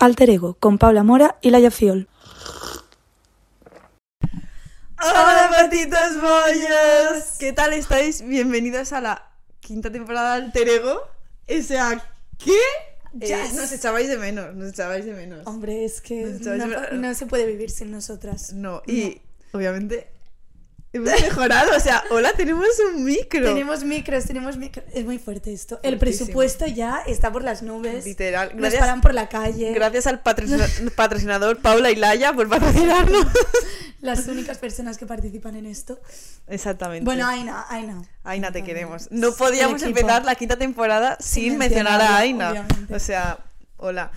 Alter Ego con Paula Mora y Laia Fiol. ¡Hola, patitas bollas! ¿Qué tal estáis? Bienvenidos a la quinta temporada de Alter Ego. O sea, ¿qué? Ya Yes. nos echabais de menos, nos echabais de menos. Hombre, es que no se puede vivir sin nosotras. No, y obviamente hemos mejorado. O sea, hola, tenemos un micro. Tenemos micros, tenemos micros. Es muy fuerte esto. El presupuesto ya está por las nubes. Literal. Nos Gracias, paran por la calle. gracias al patrocina- patrocinador Paula y Laia por patrocinarnos. Las únicas personas que participan en esto. Exactamente. Bueno, Aina, Aina. Aina, te queremos. No podíamos empezar la quinta temporada sin, Sin mencionar a Aina. obviamente. O sea, hola.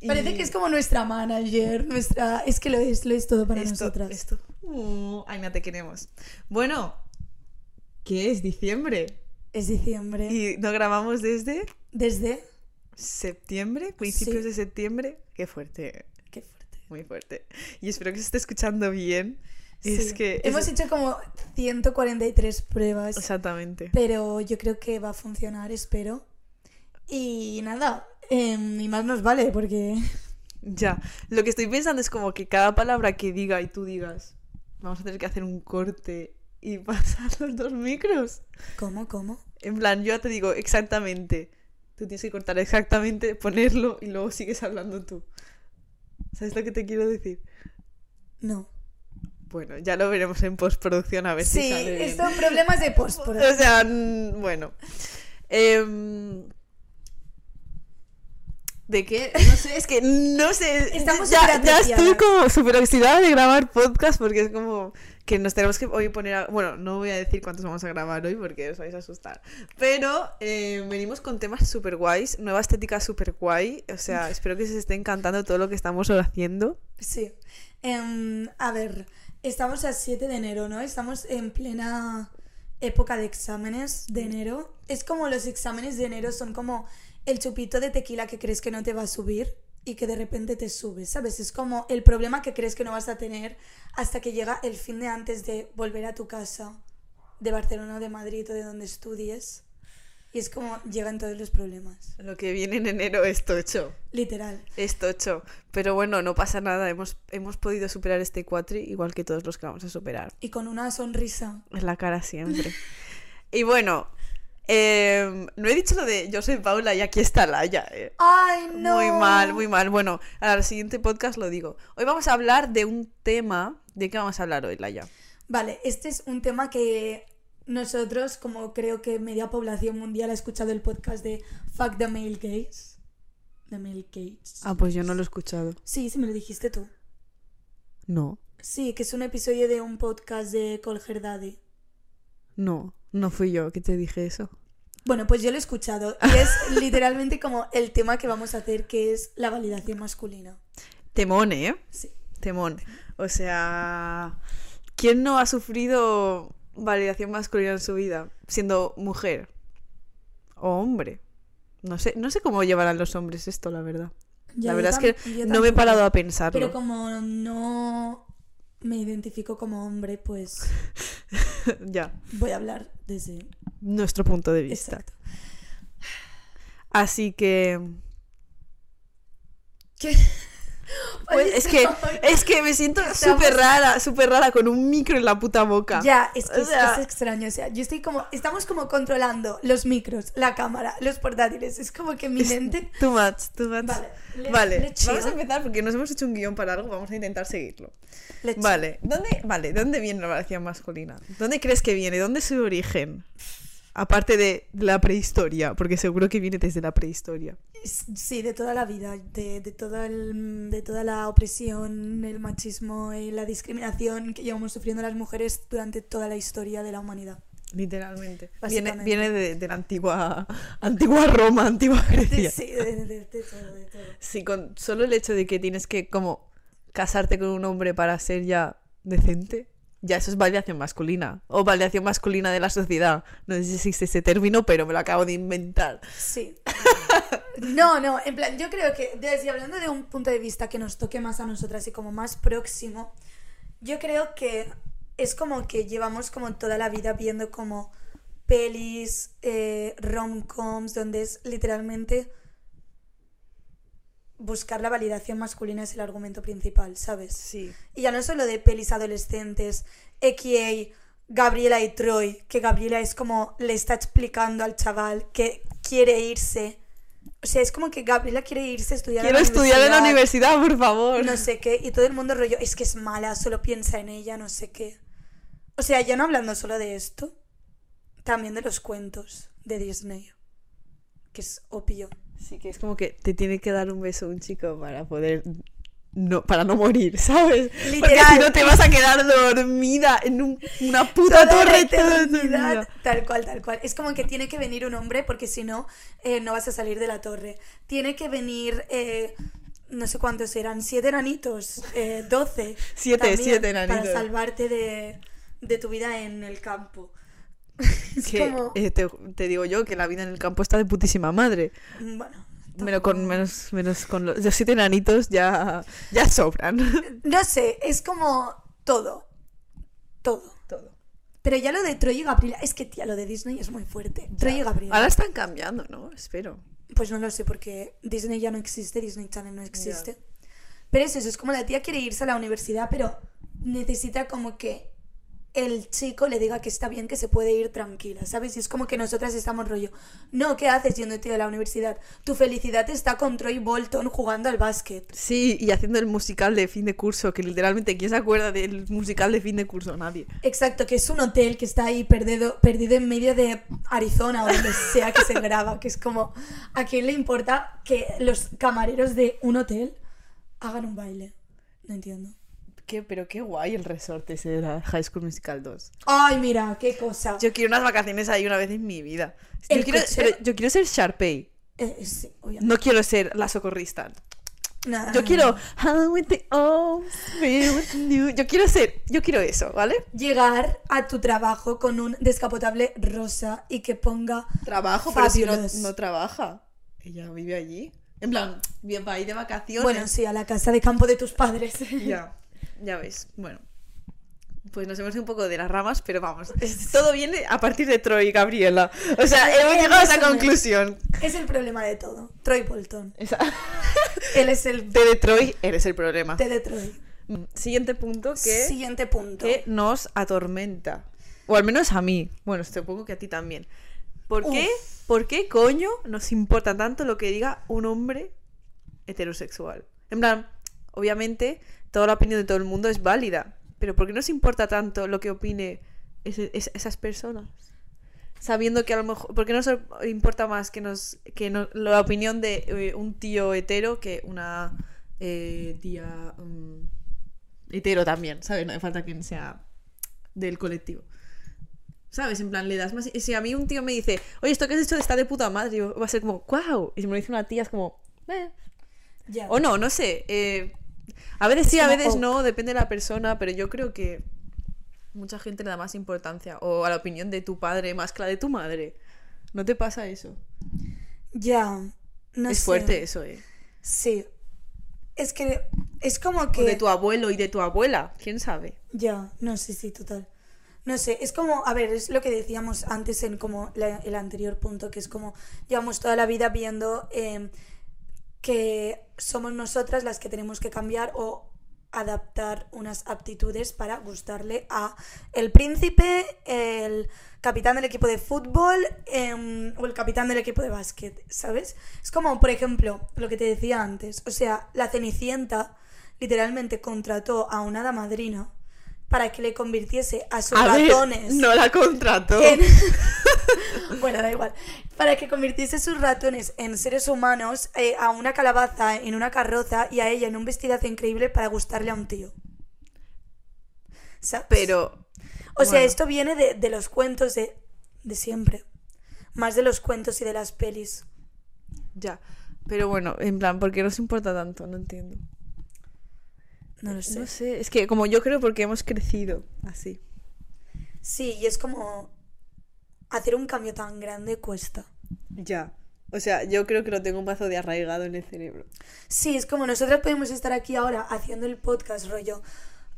Y Parece que es como nuestra manager, nuestra... Es que lo es, lo es todo para esto, nosotras. esto. Uh, Aina, te queremos. Bueno, ¿qué es diciembre? Es diciembre. Y no grabamos desde Desde... septiembre, principios Sí. de septiembre. Qué fuerte, Qué fuerte. muy fuerte. Y espero que se esté escuchando bien. Es Sí. que... es- Hemos hecho como 143 pruebas. Exactamente. Pero yo creo que va a funcionar, espero. Y nada, em, y más nos vale porque... Ya, lo que estoy pensando es como que cada palabra que diga y tú digas, vamos a tener que hacer un corte y pasar los dos micros. ¿Cómo? ¿Cómo? En plan, yo ya te digo exactamente, tú tienes que cortar exactamente, ponerlo y luego sigues hablando tú. ¿Sabes lo que te quiero decir? No. Bueno, ya lo veremos en postproducción a ver si Sí, sale bien. estos problemas de post. por O sea, mm, bueno. Em, ¿De qué? No sé, es que no sé. Estamos ya, ya estoy como súper oxidada de grabar podcast porque es como que nos tenemos que hoy poner a... Bueno, no voy a decir cuántos vamos a grabar hoy porque os vais a asustar. Pero eh, venimos con temas súper guays, nueva estética súper guay. O sea, espero que se esté encantando todo lo que estamos haciendo. Sí. Em, a ver, estamos a 7 de enero, ¿no? Estamos en plena época de exámenes de enero. Es como los exámenes de enero son como el chupito de tequila que crees que no te va a subir y que de repente te sube, ¿sabes? Es como el problema que crees que no vas a tener hasta que llega el fin de antes de volver a tu casa de Barcelona o de Madrid o de donde estudies. Y es como llegan todos los problemas. Lo que viene en enero es tocho. Literal. Es tocho. Pero bueno, no pasa nada. Hemos, hemos podido superar este cuatri igual que todos los que vamos a superar. Y con una sonrisa. En la cara siempre. y bueno, em, no he dicho lo de yo soy Paula y aquí está Laia. eh. ¡Ay, no! Muy mal, muy mal. Bueno, al siguiente podcast lo digo. Hoy vamos a hablar de un tema. ¿De qué vamos a hablar hoy, Laia? Vale, este es un tema que nosotros, como creo que media población mundial ha escuchado el podcast de Fuck the Male Gaze. The Male Gaze. Ah, pues yo no lo he escuchado. Sí, sí me lo dijiste tú. No, Sí, que es un episodio de un podcast de Colger Daddy. no, no fui yo que te dije eso. Bueno, pues yo lo he escuchado y es literalmente como el tema que vamos a hacer, que es la validación masculina. Temón, ¿eh? Sí. Temón. O sea, ¿quién no ha sufrido validación masculina en su vida siendo mujer o hombre? No sé, no sé cómo llevarán los hombres esto, la verdad. Ya, la verdad es que no me he parado a pensarlo. Pero como no me identifico como hombre, pues ya, voy a hablar desde... nuestro punto de vista. Exacto. Así que ¿Qué? pues, es que es que me siento súper rara, súper rara con un micro en la puta boca. Ya, es que O es- sea- es, extraño. O sea, yo estoy como. Estamos como controlando los micros, la cámara, los portátiles. Es como que mi mente. Too much, too much. Vale, let's- Vale, let's vamos a empezar porque nos hemos hecho un guion para algo, vamos a intentar seguirlo. Vale, ¿dónde, vale, ¿dónde viene la validación masculina? ¿Dónde crees que viene? ¿Dónde es su origen? Aparte de la prehistoria, porque seguro que viene desde la prehistoria. Sí, de toda la vida, de, de, todo el- de toda la opresión, el machismo y la discriminación que llevamos sufriendo las mujeres durante toda la historia de la humanidad. Literalmente. Viene, viene de, de la antigua, antigua Roma, antigua Grecia. Sí, de, de- de- de todo, de todo. Sí, con solo el hecho de que tienes que como casarte con un hombre para ser ya decente, ya eso es validación masculina. O validación masculina de la sociedad. No sé si existe ese término, pero me lo acabo de inventar. Sí. No, no, en plan, yo creo que, desde hablando de un punto de vista que nos toque más a nosotras y como más próximo, yo creo que es como que llevamos como toda la vida viendo como rom-coms, donde es literalmente buscar la validación masculina es el argumento principal, ¿sabes? Sí. Y ya no solo de pelis adolescentes, a.k.a. Gabriela y Troy, que Gabriela es como le está explicando al chaval que quiere irse. O sea, es como que Gabriela quiere irse a estudiar Quiero a la estudiar en la universidad, por favor. no sé qué, y todo el mundo rollo, es que es mala, solo piensa en ella, no sé qué. O sea, ya no hablando solo de esto, también de los cuentos de Disney, que es obvio. Sí, que es como que te tiene que dar un beso un chico para poder no para no morir, ¿sabes? Porque Literal. si no te vas a quedar dormida en un- una puta Toda torre toda vida. Tal cual, tal cual. Es como que tiene que venir un hombre porque si no, eh, no vas a salir de la torre. Tiene que venir, eh, no sé cuántos eran, siete enanitos, eh, doce. Siete, también, siete enanitos. Para salvarte de, de tu vida en el campo. Es Que, como... eh, te, te digo yo que la vida en el campo está de putísima madre. Bueno. Menos con, menos, menos con los, los siete enanitos ya, ya sobran. No sé, es como todo. Todo. Todo. Pero ya lo de Troy y Gabriela, es que tía, lo de Disney es muy fuerte. Troy y Gabriela. Ahora están cambiando, ¿no? Espero. Pues no lo sé, porque Disney ya no existe, Disney Channel no existe. Pero es eso, es como la tía quiere irse a la universidad, pero necesita como que el chico le diga que está bien, que se puede ir tranquila, ¿sabes? Y es como que nosotras estamos rollo. No, ¿qué haces yendo tío a la universidad? Tu felicidad está con Troy Bolton jugando al básquet. Sí, y haciendo el musical de fin de curso, que literalmente, ¿quién se acuerda del musical de fin de curso? Nadie. Exacto, que es un hotel que está ahí perdido, perdido en medio de Arizona o donde sea que se graba, que es como, ¿a quién le importa que los camareros de un hotel hagan un baile? No entiendo. ¿Qué? Pero qué guay el resorte ese de la High School Musical 2. Ay, mira, qué cosa. Yo quiero unas vacaciones ahí una vez en mi vida. Yo quiero, pero yo quiero ser Sharpay. Eh, sí, obviamente. No quiero ser la socorrista. Nah. Yo quiero. "How with the with you". Yo quiero ser. Yo quiero eso, ¿vale? llegar a tu trabajo con un descapotable rosa y que ponga Trabajo, pero si no, Fabulous. no trabaja. Ella vive allí. En plan, bien va a ir de vacaciones. bueno, sí, a la casa de campo de tus padres. Ya, ya ves. Bueno. Pues nos hemos ido un poco de las ramas, pero vamos. Todo viene a partir de Troy y Gabriela. O sea, hemos llegado a esa conclusión. es el problema de todo. Troy Bolton. Esa- Él es el De Detroit eres el problema. De Troy. Siguiente punto que, Siguiente punto. que nos atormenta. O al menos a mí. Bueno, supongo que a ti también. ¿Por qué, ¿Por qué coño nos importa tanto lo que diga un hombre heterosexual? En plan, obviamente, toda la opinión de todo el mundo es válida. Pero ¿por qué nos importa tanto lo que opine ese- es- esas personas? Sabiendo que a lo mejor. ¿Por qué nos importa más que nos que no- la opinión de eh, un tío hetero que una eh, tía mm, hetero también? ¿Sabes? No hace falta que sea del colectivo. ¿Sabes? En plan, le das más. Si a mí un tío me dice, oye, esto que has hecho está de puta madre, yo- va a ser como, wow. Y si me lo dice una tía, es como, eh. Ya. O no, no sé. eh, a veces sí, a veces ok. no, depende de la persona, pero yo creo que mucha gente le da más importancia. O a la opinión de tu padre más que la de tu madre. ¿No te pasa eso? Ya. No es sé. fuerte eso, eh. Sí. Es que es como O que. de tu abuelo y de tu abuela, quién sabe. Ya, no sé, sí, total. No sé, es como, a ver, es lo que decíamos antes en como la- el anterior punto, que es como llevamos toda la vida viendo eh, que somos nosotras las que tenemos que cambiar o adaptar unas aptitudes para gustarle a el príncipe, el capitán del equipo de fútbol em, o el capitán del equipo de básquet, ¿sabes? Es como, por ejemplo, lo que te decía antes, o sea, la Cenicienta literalmente contrató a una hada madrina para que le convirtiese a sus A ver, ratones no la contrató. en- bueno, da igual. Para que convirtiese sus ratones en seres humanos, eh, a una calabaza en una carroza y a ella en un vestidazo increíble para gustarle a un tío. ¿Sabes? Pero. O sea, esto viene de, de los cuentos de, de siempre. Más de los cuentos y de las pelis. Ya. Pero bueno, en plan, ¿por qué nos importa tanto? No entiendo. No lo sé. No sé, es que como yo creo porque hemos crecido así. Sí, y es como hacer un cambio tan grande cuesta. Ya. O sea, yo creo que lo tengo un mazo de arraigado en el cerebro. Sí, es como nosotros podemos estar aquí ahora haciendo el podcast rollo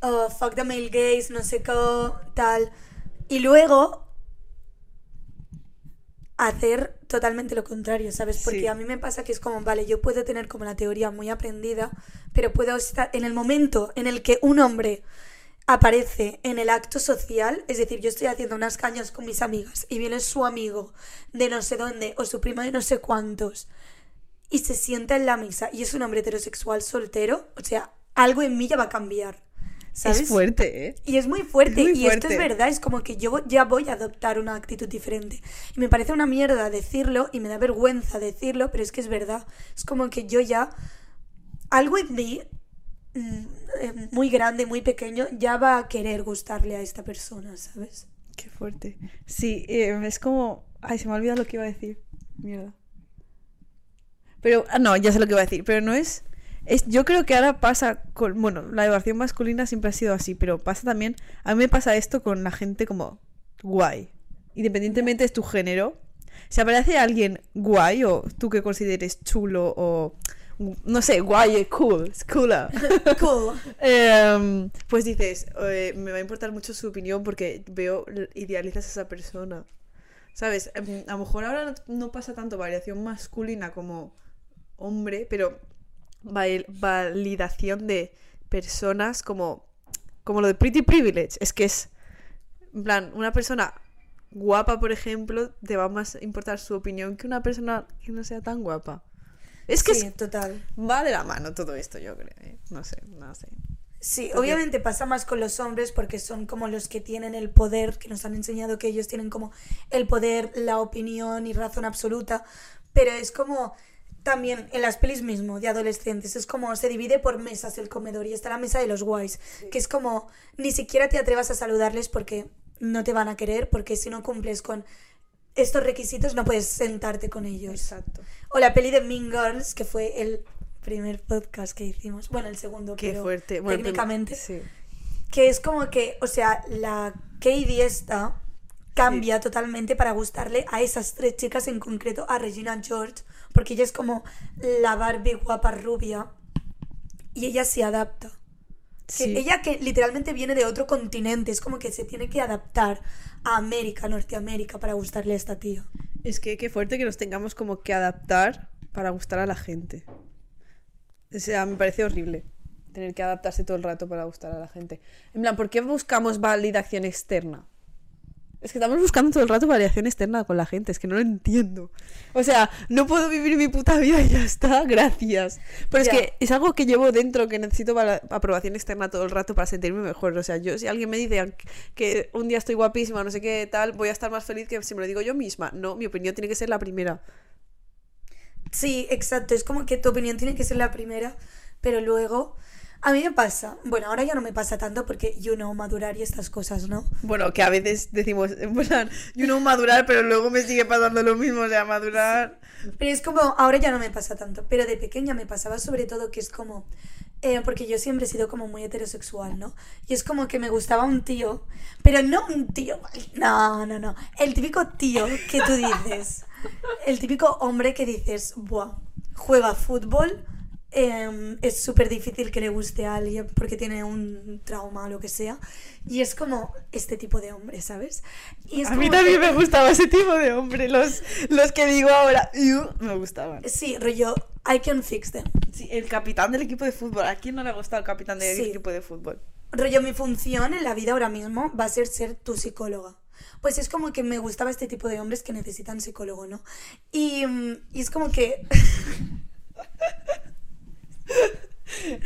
uh, fuck the male gaze, no sé qué, tal. Y luego hacer totalmente lo contrario, ¿sabes? Porque Sí. a mí me pasa que es como, vale, yo puedo tener como la teoría muy aprendida, pero puedo estar en el momento en el que un hombre aparece en el acto social, es decir, yo estoy haciendo unas cañas con mis amigas y viene su amigo de no sé dónde o su primo de no sé cuántos y se sienta en la mesa y es un hombre heterosexual soltero, o sea, algo en mí ya va a cambiar. ¿Sabes? Es fuerte, ¿eh? Y es muy fuerte. Es muy y esto es verdad, es como que yo ya voy a adoptar una actitud diferente. Y me parece una mierda decirlo y me da vergüenza decirlo, pero es que es verdad. Es como que yo ya. Algo en mí, mm, eh, muy grande, muy pequeño, ya va a querer gustarle a esta persona, ¿sabes? Qué fuerte. Sí, eh, es como... Ay, se me ha olvidado lo que iba a decir. Mierda. Pero, ah, no, ya sé lo que iba a decir, pero no es... es yo creo que ahora pasa con... Bueno, la educación masculina siempre ha sido así, pero pasa también... A mí me pasa esto con la gente como guay. Independientemente de tu género. Si aparece alguien guay o tú que consideres chulo o... No sé, guay, cool, es cooler. Cool. Em, pues dices, eh, me va a importar mucho su opinión porque veo, idealizas a esa persona. ¿Sabes? Em, A lo mejor ahora no, no pasa tanto variación masculina como hombre, pero validación de personas como, como lo de Pretty Privilege. Es que es, en plan, una persona guapa, por ejemplo, te va más a importar su opinión que una persona que no sea tan guapa. Es que sí, es- total. va de la mano todo esto, yo creo. ¿eh? No sé, no sé. Sí, Porque- obviamente pasa más con los hombres porque son como los que tienen el poder, que nos han enseñado que ellos tienen como el poder, la opinión y razón absoluta, pero es como también en las pelis mismo de adolescentes, es como se divide por mesas el comedor y está la mesa de los guays, que es como ni siquiera te atrevas a saludarles porque no te van a querer, porque si no cumples con estos requisitos no puedes sentarte con ellos. Exacto. O la peli de Mean Girls, que fue el primer podcast que hicimos, bueno, el segundo, Qué pero fuerte. Bueno, técnicamente Sí. que es como que, o sea, la Katie esta cambia totalmente para gustarle a esas tres chicas en concreto, a Regina George, porque ella es como la Barbie guapa rubia y ella se adapta. Que Sí. Ella que literalmente viene de otro continente, es como que se tiene que adaptar a América, Norteamérica, para gustarle a esta tía. Es que qué fuerte que nos tengamos como que adaptar para gustar a la gente. O sea, me parece horrible tener que adaptarse todo el rato para gustar a la gente. En plan, ¿por qué buscamos validación externa? Es que estamos buscando todo el rato validación externa con la gente, es que no lo entiendo. O sea, no puedo vivir mi puta vida y ya está, gracias. Pero es que es algo que llevo dentro, que necesito aprobación externa todo el rato para sentirme mejor. O sea, yo si alguien me dice que un día estoy guapísima, no sé qué tal, voy a estar más feliz que si me lo digo yo misma. No, mi opinión tiene que ser la primera. Sí, exacto. Es como que tu opinión tiene que ser la primera, pero luego a mí me pasa. Bueno, ahora ya no me pasa tanto porque you know madurar y estas cosas, ¿no? Bueno, que a veces decimos, en plan, yo no madurar, pero luego me sigue pasando lo mismo, o sea, madurar. Pero es como ahora ya no me pasa tanto, pero de pequeña me pasaba sobre todo que es como eh, porque yo siempre he sido como muy heterosexual, ¿no? Y es como que me gustaba un tío, pero no un tío, no, no, no, el típico tío que tú dices, el típico hombre que dices, buah, juega fútbol, eh, es súper difícil que le guste a alguien porque tiene un trauma o lo que sea, y es como este tipo de hombre, ¿sabes? Y es A mí también que- me gustaba ese tipo de hombre, los, los que digo ahora, "Iu", me gustaban. Sí, rollo, I can fix them. Sí, el capitán del equipo de fútbol, ¿a quién no le gusta el capitán del Sí. equipo de fútbol? Rollo, mi función en la vida ahora mismo va a ser ser tu psicóloga. Pues es como que me gustaba este tipo de hombres que necesitan psicólogo, ¿no? Y, mm, y es como que...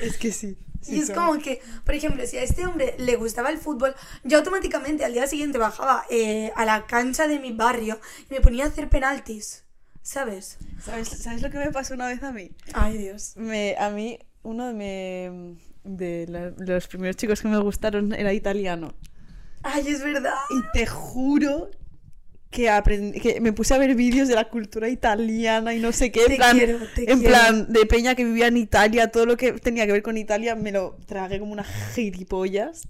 Es que sí. y es como que, por ejemplo, si a este hombre le gustaba el fútbol, yo automáticamente al día siguiente bajaba eh, a la cancha de mi barrio y me ponía a hacer penaltis, ¿sabes? ¿Sabes, ¿Sabes lo que me pasó una vez a mí? Ay, Dios. Me, a mí, uno de, me- de la- los primeros chicos que me gustaron era italiano. Ay, es verdad. Y te juro que, aprendí, que me puse a ver vídeos de la cultura italiana y no sé qué. En Te plan, quiero, te en plan, de peña que vivía en Italia, todo lo que tenía que ver con Italia me lo tragué como unas gilipollas.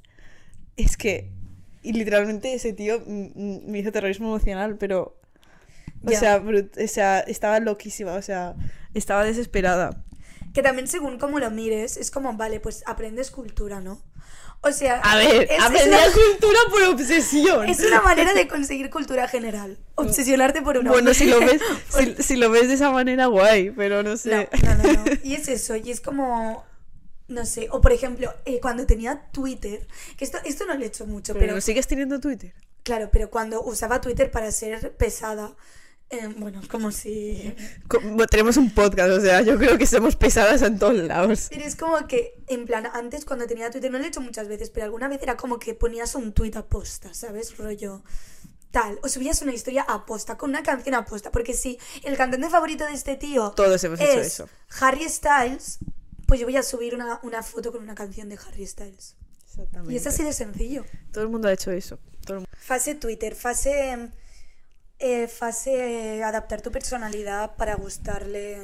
Es que, y literalmente ese tío me hizo terrorismo emocional, pero... O sea, o sea, estaba loquísima, o sea, estaba desesperada. Que también según cómo lo mires, es como, vale, pues aprendes cultura, ¿no? O sea, A ver, es, es aprender una, cultura por obsesión. es una manera de conseguir cultura general. Obsesionarte por una. Bueno, si lo ves, si, si lo ves de esa manera, guay, pero no No, sé. no, no, no. Y es eso, y es como. No sé, o por ejemplo, eh, cuando tenía Twitter, que esto, esto no lo he hecho mucho, Pero, pero, ¿no sigues teniendo Twitter? claro, pero cuando usaba Twitter para ser pesada, eh, bueno, como si... Como- tenemos un podcast, o sea, yo creo que somos pesadas en todos lados. Pero es como que, en plan, antes cuando tenía Twitter, no lo he hecho muchas veces, pero alguna vez era como que ponías un tweet a posta, ¿sabes? Rollo tal, o subías una historia a posta, con una canción a posta, porque si el cantante favorito de este tío Todos hemos hecho es eso. Harry Styles, pues yo voy a subir una, una foto con una canción de Harry Styles. Exactamente. Y es así de sencillo. Todo el mundo ha hecho eso. Todo el mu- Fase Twitter, fase. Eh, fase adaptar tu personalidad para gustarle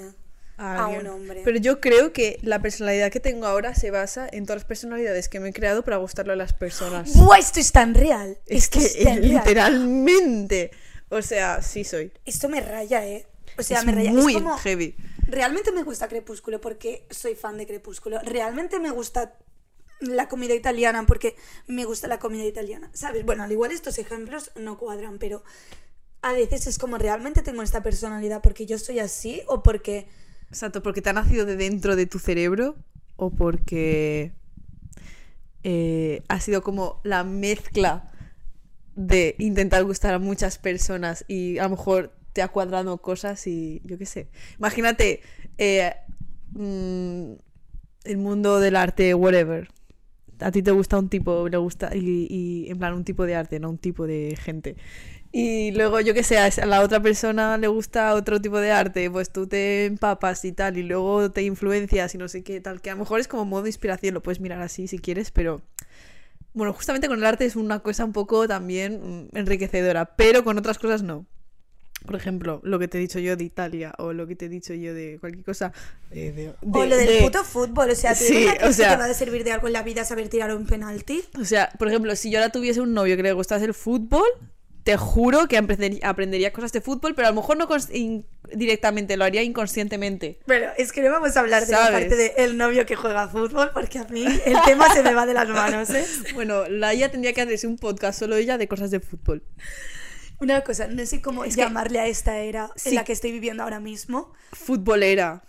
a un hombre. Pero yo creo que la personalidad que tengo ahora se basa en todas las personalidades que me he creado para gustarle a las personas. ¡Buah! Esto es tan real. Es Esto que es tan real. literalmente. O sea, sí soy. Esto me raya, ¿eh? O sea, es me raya. muy es como. heavy. Realmente me gusta Crepúsculo porque soy fan de Crepúsculo. Realmente me gusta la comida italiana porque me gusta la comida italiana. ¿Sabes? Bueno, al igual estos ejemplos no cuadran, pero a veces es como realmente tengo esta personalidad porque yo soy así o porque. Exacto, porque te ha nacido de dentro de tu cerebro o porque eh, ha sido como la mezcla de intentar gustar a muchas personas y a lo mejor te ha cuadrado cosas y yo qué sé. Imagínate eh, mm, el mundo del arte, whatever. A ti te gusta un tipo, le gusta, y, y en plan un tipo de arte, no un tipo de gente. Y luego, yo qué sé, a la otra persona le gusta otro tipo de arte, pues tú te empapas y tal, y luego te influencias y no sé qué, tal, que a lo mejor es como modo inspiración, lo puedes mirar así si quieres, pero bueno, justamente con el arte es una cosa un poco también enriquecedora, pero con otras cosas no. Por ejemplo, lo que te he dicho yo de Italia o lo que te he dicho yo de cualquier cosa. eh, de- O de- lo del de- puto fútbol, o sea, ¿tú Sí, de o sea- que te va a servir de algo en la vida saber tirar un penalti? O sea, por ejemplo, si yo ahora tuviese un novio que le gustase el fútbol, te juro que aprender- aprendería cosas de fútbol, pero a lo mejor no directamente, lo haría inconscientemente. Pero es que no vamos a hablar de la parte del novio que juega fútbol porque a mí el tema se me va de las manos, ¿eh? Bueno, Laia tendría que hacerse un podcast solo ella de cosas de fútbol. Una cosa, no sé cómo Es que- llamarle a esta era Sí. en la que estoy viviendo ahora mismo. Futbolera.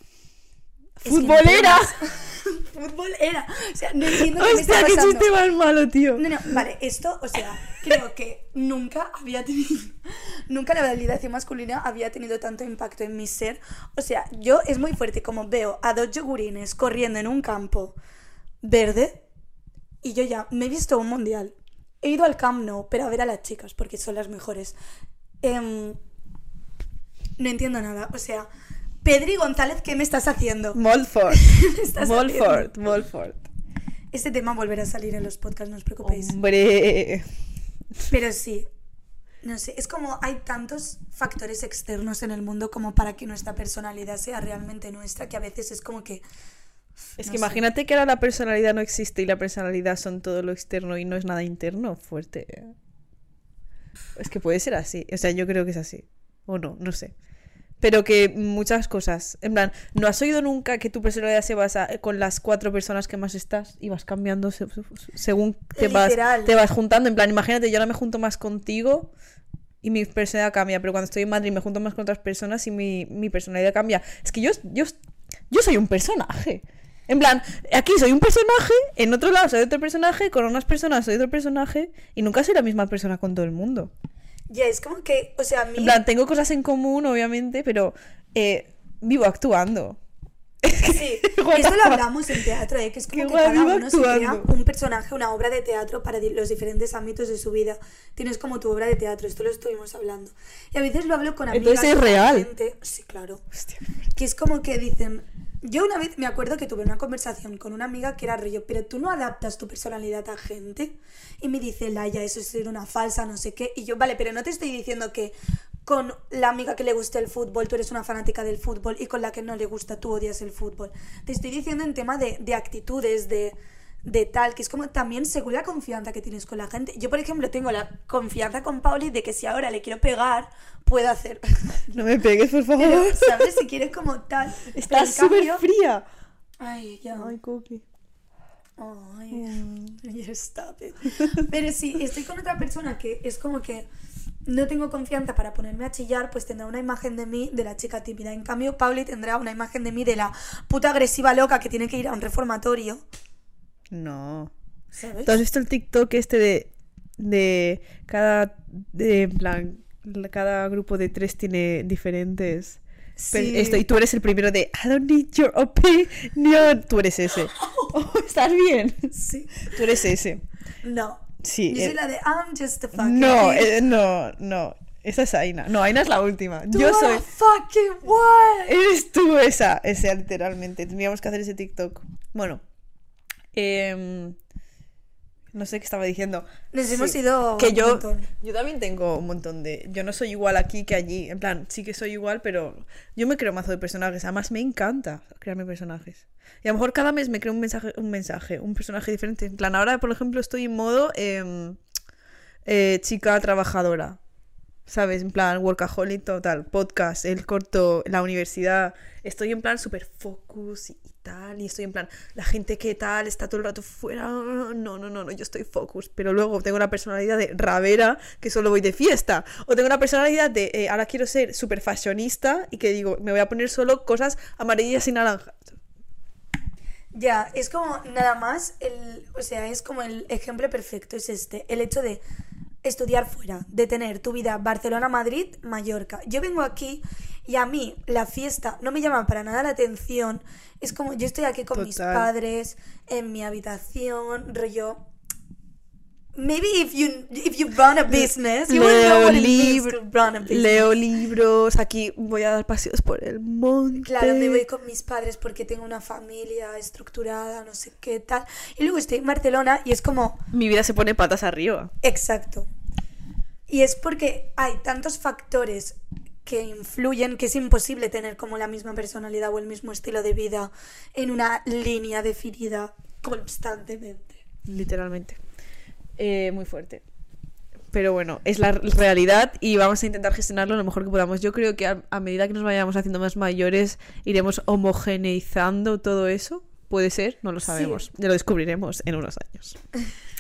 ¡Futbolera! puedo- Fútbol era. O sea, no entiendo qué me está ¡Hostia, qué chiste más malo, tío! No, no, vale, esto, o sea, creo que nunca había tenido, nunca la validación masculina había tenido tanto impacto en mi ser. O sea, yo es muy fuerte como veo a dos yogurines corriendo en un campo verde y yo ya me he visto un mundial. He ido al Camp Nou, pero a ver a las chicas porque son las mejores. Em, no entiendo nada, o sea, Pedri González, ¿qué me estás haciendo? Molford. Molford, Molford. Este tema volverá a salir en los podcasts, no os preocupéis. Hombre. Pero sí, no sé, es como hay tantos factores externos en el mundo como para que nuestra personalidad sea realmente nuestra, que a veces es como que... Es no que sé. imagínate que ahora la personalidad no existe y la personalidad son todo lo externo y no es nada interno. Fuerte. Es que puede ser así. O sea, yo creo que es así. O no, no sé. Pero que muchas cosas. En plan, ¿no has oído nunca que tu personalidad se basa con las cuatro personas que más estás y vas cambiando se- se- según te vas, te vas juntando? En plan, imagínate, yo ahora me junto más contigo y mi personalidad cambia, pero cuando estoy en Madrid me junto más con otras personas y mi, mi personalidad cambia. Es que yo, yo, yo soy un personaje. En plan, aquí soy un personaje, en otro lado soy otro personaje, con unas personas soy otro personaje y nunca soy la misma persona con todo el mundo. Ya, es como que, o sea, a mí... En plan, tengo cosas en común, obviamente, pero eh, vivo actuando. Sí, esto lo hablamos en teatro, ¿eh? que es como Qué que cada uno se crea actuando. un personaje, una obra de teatro para los diferentes ámbitos de su vida. Tienes como tu obra de teatro, esto lo estuvimos hablando. Y a veces lo hablo con amigas. Entonces es real. gente- Sí, claro. Hostia. Que es como que dicen. Yo una vez me acuerdo que tuve una conversación con una amiga que era rollo, pero tú no adaptas tu personalidad a gente. Y me dice, Laia, eso es ser una falsa, no sé qué. Y yo, vale, pero no te estoy diciendo que con la amiga que le guste el fútbol tú eres una fanática del fútbol y con la que no le gusta tú odias el fútbol. Te estoy diciendo en tema de, de actitudes, de, de tal, que es como también según la confianza que tienes con la gente. Yo, por ejemplo, tengo la confianza con Pauli de que si ahora le quiero pegar, puedo hacer. No me pegues, por Pero, favor. ¿sabes? Si quieres como tal. Estás súper cambio- fría. Ay, ya. Ay, Cookie. Ay, Mm. stop it. Pero sí, estoy con otra persona que es como que no tengo confianza para ponerme a chillar, pues tendrá una imagen de mí de la chica tímida. En cambio, Pauli tendrá una imagen de mí de la puta agresiva loca que tiene que ir a un reformatorio. No. ¿Sabes? ¿Tú has visto el TikTok este de, de cada, de, en plan, la- cada grupo de tres tiene diferentes... Sí. Esto, y tú eres el primero de I don't need your opinion. Tú eres ese. Oh, ¿Estás bien? Sí. Tú eres ese. No. Sí. Yo eh, soy la de I'm just a fucking no, eh, no, no. Esa es Aina. No, Aina es la última. Tú Yo soy. fucking what? Eres tú esa. Esa, literalmente. Tendríamos que hacer ese TikTok. Bueno. Em, no sé qué estaba diciendo. Nos Sí, hemos ido Que un yo, yo también tengo un montón de. Yo no soy igual aquí que allí. En plan, sí que soy igual, pero yo me creo mazo de personajes. Además, me encanta crearme personajes. Y a lo mejor cada mes me creo un mensaje, un mensaje, un personaje diferente. En plan, ahora, por ejemplo, estoy en modo em, eh, chica trabajadora. ¿Sabes? En plan, workaholic total, podcast, el corto, la universidad. Estoy en plan super focus y tal. Y estoy en plan, la gente que tal está todo el rato fuera. No, no, no, no, yo estoy focus. Pero luego tengo la personalidad de ravera, que solo voy de fiesta. O tengo la personalidad de, eh, ahora quiero ser super fashionista y que digo, me voy a poner solo cosas amarillas y naranjas. Ya, es como nada más, el, o sea, es como el ejemplo perfecto, es este, el hecho de estudiar fuera, de tener tu vida Barcelona, Madrid, Mallorca. Yo vengo aquí y a mí la fiesta no me llama para nada la atención. Es como yo estoy aquí con mis Total. padres, en mi habitación, rollo. Maybe if you if you run a business, you will know what it means to run a business. leo libros, aquí voy a dar paseos por el monte. Claro, me voy con mis padres porque tengo una familia estructurada, no sé qué tal. Y luego estoy en Barcelona y es como, Mi vida se pone patas arriba. exacto. Y es porque hay tantos factores que influyen que es imposible tener como la misma personalidad o el mismo estilo de vida en una línea definida constantemente. Literalmente. Eh, muy fuerte. Pero bueno, es la realidad y vamos a intentar gestionarlo lo mejor que podamos. Yo creo que a, a medida que nos vayamos haciendo más mayores, iremos homogeneizando todo eso. Puede ser, no lo sabemos. Ya lo descubriremos en unos años.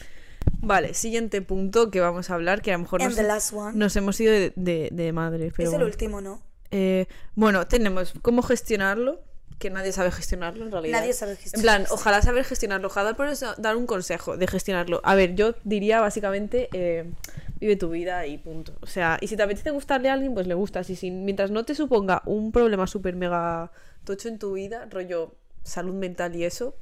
Vale, siguiente punto que vamos a hablar, que a lo mejor And nos, the last one. nos hemos ido de, de- de madre. Pero es el bueno. último, ¿no? Eh, bueno, tenemos cómo gestionarlo, que nadie sabe gestionarlo en realidad. Nadie sabe En gestionar plan, ojalá saber gestionarlo, ojalá por eso dar un consejo de gestionarlo. A ver, yo diría básicamente, eh, vive tu vida y punto. O sea, y si te apetece gustarle a alguien, pues le gustas. Y si, mientras no te suponga un problema súper mega tocho en tu vida, rollo salud mental y eso.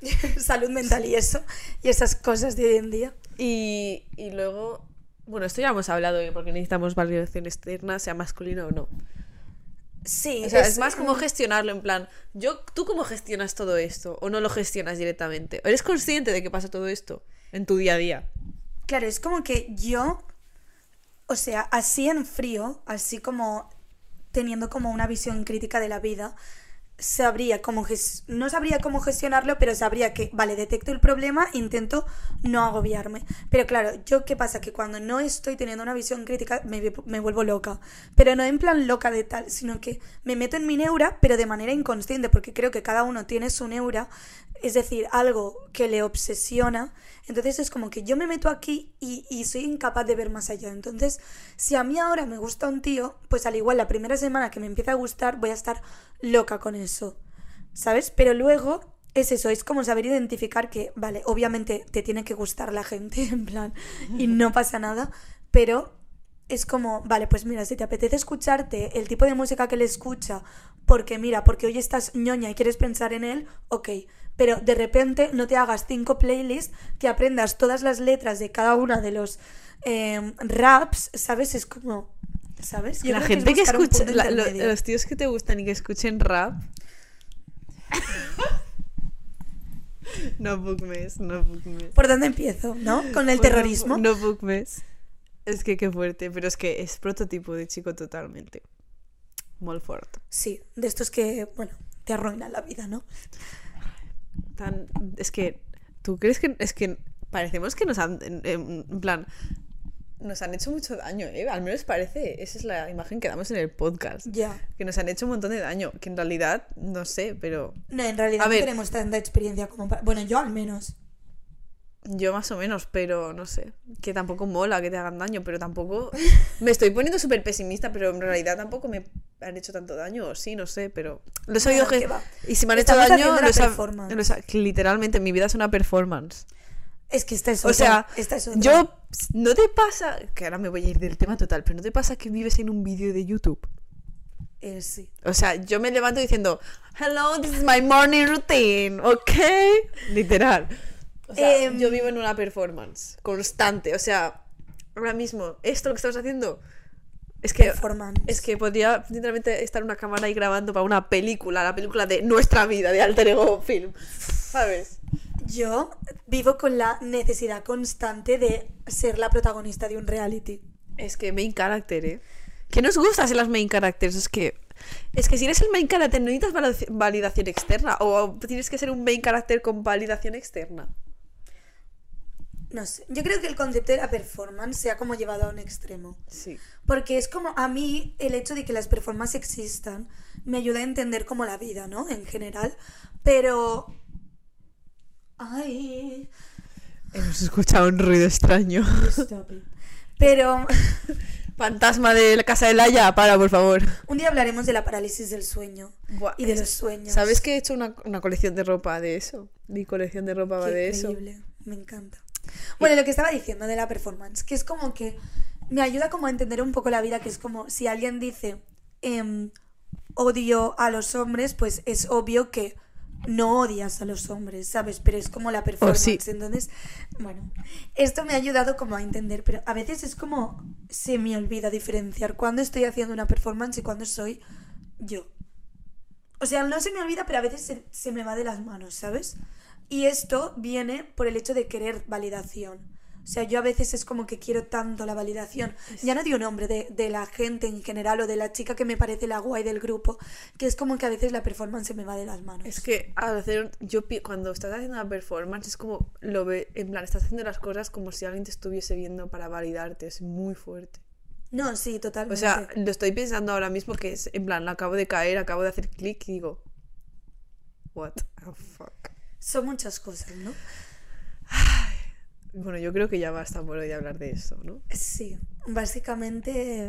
Salud mental y eso, y esas cosas de hoy en día. Y, y luego, bueno, esto ya hemos hablado, ¿eh? porque necesitamos validación externa, sea masculino o no. Sí, O sea, es más como gestionarlo, en plan, yo, ¿tú cómo gestionas todo esto? ¿O no lo gestionas directamente? ¿Eres consciente de que pasa todo esto en tu día a día? Claro, es como que yo, o sea, así en frío, así como teniendo como una visión crítica de la vida, sabría cómo no sabría cómo gestionarlo, pero sabría que, vale, detecto el problema, intento no agobiarme. Pero claro, yo qué pasa que cuando no estoy teniendo una visión crítica me vuelvo loca, pero no en plan loca de tal, sino que me meto en mi neura, pero de manera inconsciente, porque creo que cada uno tiene su neura, es decir, algo que le obsesiona. Entonces es como que yo me meto aquí y, y soy incapaz de ver más allá. Entonces, si a mí ahora me gusta un tío, pues al igual la primera semana que me empieza a gustar voy a estar loca con eso. ¿Sabes? Pero luego es eso, es como saber identificar que, vale, obviamente te tiene que gustar la gente, en plan, y no pasa nada, pero es como, vale, pues mira, si te apetece escucharte el tipo de música que le escucha, porque mira, porque hoy estás ñoña y quieres pensar en él, ok. Pero de repente no te hagas cinco playlists, que aprendas todas las letras de cada una de los eh, raps, ¿sabes? Es como, ¿sabes? Yo la gente es que escucha, la- lo- los tíos que te gustan y que escuchen rap. no bookmes, no bookmes. ¿Por dónde empiezo? ¿No? Con el Bueno, terrorismo. No bookmes. Es que qué fuerte, pero es que es prototipo de chico totalmente. Molt fort. Sí, de estos que, bueno, te arruinan la vida, ¿no? Tan, es que, ¿tú crees que es que parecemos que nos han, en plan, nos han hecho mucho daño, ¿eh? Al menos parece, esa es la imagen que damos en el podcast. Ya. Que nos han hecho un montón de daño, que en realidad, no sé, pero No, en realidad A no ver. tenemos tanta experiencia como para... Bueno, yo al menos. yo más o menos, pero no sé, que tampoco mola que te hagan daño, pero tampoco... Me estoy poniendo súper pesimista, pero en realidad tampoco me han hecho tanto daño, o sí, no sé, pero... Lo he sabido que... va. Y si me han hecho Estamos daño, haciendo la lo sab- lo sab- literalmente mi vida es una performance. Es que esta es O sea, yo, ¿no te pasa? Que ahora me voy a ir del tema total, pero ¿no te pasa que vives en un vídeo de YouTube? Eh, sí. O sea, yo me levanto diciendo, hello, this is my morning routine, ¿ok? Literal. O sea, Em. yo vivo en una performance constante. O sea, ahora mismo, esto lo que estamos haciendo es que, es que podría literalmente estar una cámara ahí grabando para una película, la película de nuestra vida, de Alter Ego Film. ¿Sabes? Yo vivo con la necesidad constante de ser la protagonista de un reality. Es que main character, ¿eh? ¿Qué nos gusta ser las main characters? Es que. Es que si eres el main character no necesitas validaci- validación externa. O tienes que ser un main character con validación externa. No sé. Yo creo que el concepto de la performance se ha como llevado a un extremo. Sí. Porque es como a mí el hecho de que las performances existan me ayuda a entender como la vida, ¿no? En general. Pero. Ay. Hemos escuchado un ruido extraño. Stop it. Pero Fantasma de la casa de Laia, para, por favor. un día hablaremos de la parálisis del sueño Buah, y de los sueños. ¿Sabes que he hecho una, una colección de ropa de eso? Mi colección de ropa va de eso. increíble, me encanta. Bueno, lo que estaba diciendo de la performance, que es como que me ayuda como a entender un poco la vida, que es como si alguien dice em, odio a los hombres, pues es obvio que no odias a los hombres, ¿sabes? Pero es como la performance. sí. Entonces, bueno, esto me ha ayudado como a entender, pero a veces es como se me olvida diferenciar cuando estoy haciendo una performance y cuando soy yo. O sea, no se me olvida, pero a veces se, se me va de las manos, ¿sabes? Y esto viene por el hecho de querer validación. O sea, yo a veces es como que quiero tanto la validación. Ya no de un hombre, de, de la gente en general o de la chica que me parece la guay del grupo, que es como que a veces la performance se me va de las manos. Es que al hacer, yo cuando estás haciendo una performance es como lo ve, en plan, estás haciendo las cosas como si alguien te estuviese viendo para validarte, es muy fuerte. No, sí, O totalmente. sea, lo estoy pensando ahora mismo que es, en plan, acabo de caer, acabo de hacer clic y digo, what the fuck. Son muchas cosas, ¿no? Bueno, yo creo que ya basta por hoy hablar de eso, ¿no? Sí, básicamente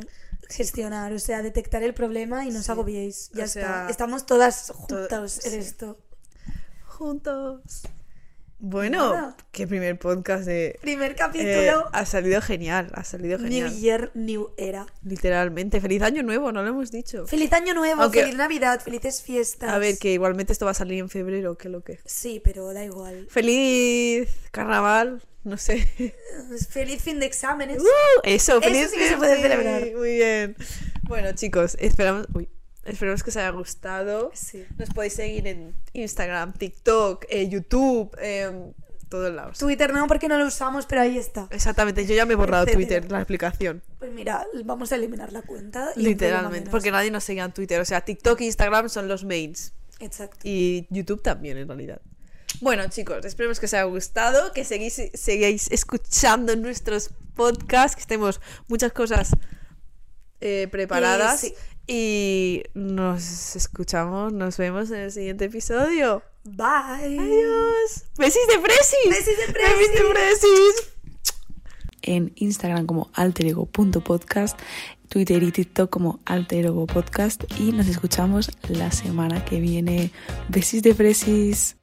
gestionar, o sea, detectar el problema y no os Sí. agobiéis. Ya O está. sea, Estamos todas juntas en sí. esto. Juntos. Bueno, Nada. qué primer podcast de... Primer eh, capítulo. ha salido genial, ha salido New genial. Year, New Era. Literalmente. Feliz año nuevo, no lo hemos dicho. Feliz año nuevo, Aunque- feliz Navidad, felices fiestas. A ver, que igualmente esto va a salir en febrero, que lo que. Sí, pero da igual. Feliz carnaval, no sé. Feliz fin de exámenes. Uh, eso, feliz sí que se puede celebrar. Muy bien. Bueno, chicos, esperamos, uy, esperamos que os haya gustado. Sí. Nos podéis seguir en Instagram, TikTok, eh, YouTube, eh, todos lados. Twitter no, porque no lo usamos, pero ahí está. Exactamente, yo ya me he borrado Etcétera. Twitter, la explicación. Pues mira, vamos a eliminar la cuenta. y Literalmente, porque nadie nos sigue en Twitter. O sea, TikTok e Instagram son los mains. Exacto. Y YouTube también, en realidad. Bueno, chicos, esperemos que os haya gustado, que seguís, sigáis escuchando nuestros podcasts, que estemos muchas cosas eh, preparadas. Sí. Y nos escuchamos, nos vemos en el siguiente episodio. Bye. Adiós. Besis de Presis. Besis de Besis de Presis. en Instagram como alterego.podcast, Twitter y TikTok como alterego podcast y nos escuchamos la semana que viene. Besis de fresis.